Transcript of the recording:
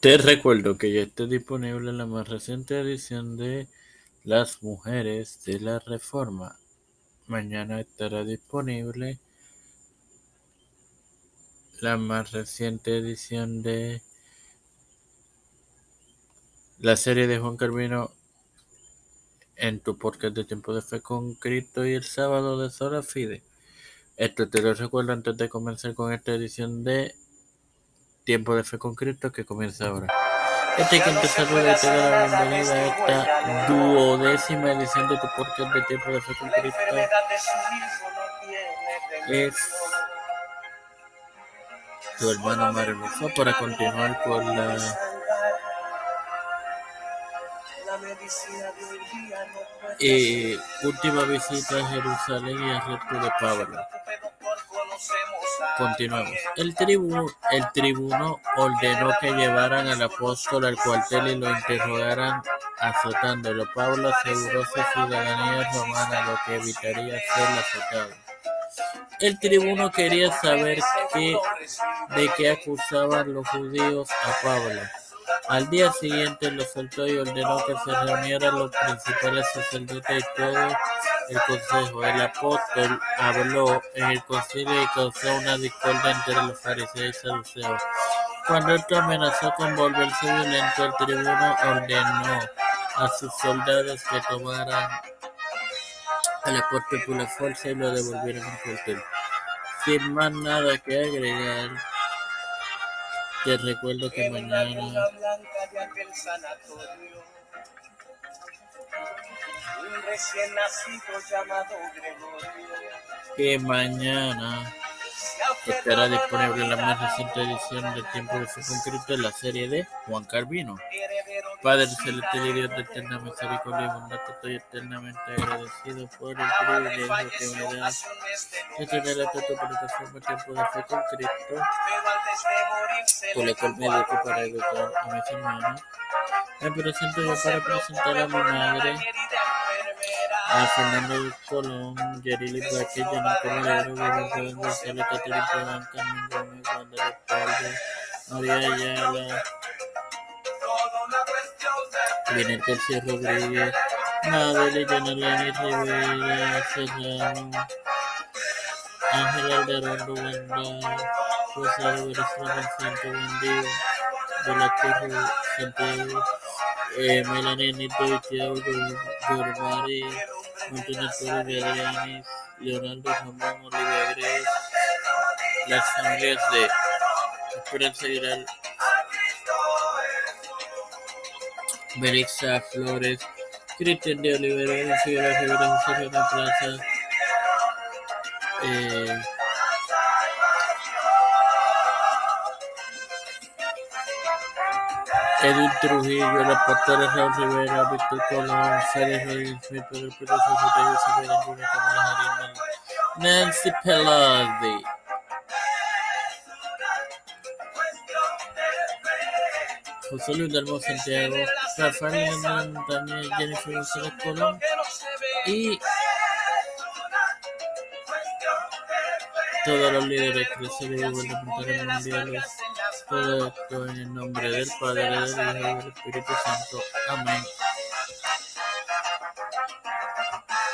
Te recuerdo que ya está disponible la más reciente edición de Las Mujeres de la Reforma. Mañana estará disponible la más reciente edición de la serie de Juan Carvino en tu podcast de Tiempo de Fe con Cristo y el sábado de Sola Fide. Esto te lo recuerdo antes de comenzar con esta edición de Tiempo de Fe con Cristo que comienza ahora. Este te saluda y te da la bienvenida a esta duodécima edición de tu podcast de Tiempo de Fe con Cristo. Es tu hermano Maravilloso para continuar con la eh, última visita a Jerusalén y al resto de Pablo. Continuamos. El tribuno, ordenó que llevaran al apóstol al cuartel y lo interrogaran azotándolo. Pablo aseguró su ciudadanía romana, lo que evitaría ser azotado. El tribuno quería saber de qué acusaban los judíos a Pablo. Al día siguiente lo soltó y ordenó que se reunieran los principales sacerdotes y todo el consejo. El apóstol habló en el concilio y causó una discordia entre los fariseos y saduceos. Cuando esto amenazó con volverse violento, el tribuno ordenó a sus soldados que tomaran al apóstol por la fuerza y lo devolvieron al cuartel. Sin más nada que agregar, te recuerdo que mañana que mañana estará disponible la más reciente edición del Tiempo de Fe con Cristo en la serie de Juan Carvino. Padre celestial y Dios de eterna misericordia y bondad, estoy eternamente agradecido por el privilegio que me das de tener esta tu plataforma Tiempo de Fe con Cristo, por la cual me educo para educar a mis hermanos. Me presento yo para presentar a mi madre, a Fernando Colón, Guillermo González, Carmen Gómez, María Ayala, García Rodríguez, Madeleine Yanalani Rivera, Serrano, Ángel Rosario Venezuela Santo Santiago, eh, Melanie Nito Tiago Montaner Torres Adrianis, Leonardo Ramón Olivia las familias de Esperanza Aguilar, Belixa Flores, Cristian de Olivera, Figueroa Rivera, José Plaza, eh, Edwin Trujillo, la pastora Raúl Rivera, Víctor Colón, Félix Rodríguez Smith, Pedro Pérez, José Isabel Junior, Camila Jarina, Nancy Pelosi. José Luis Dalmo Santiago, Rafael Hernández Montaña, Jennifer González Colón y todos los líderes crecidos y gubernamentales mundiales. Todo esto en el nombre del Padre, del Hijo y del Espíritu Santo. Amén.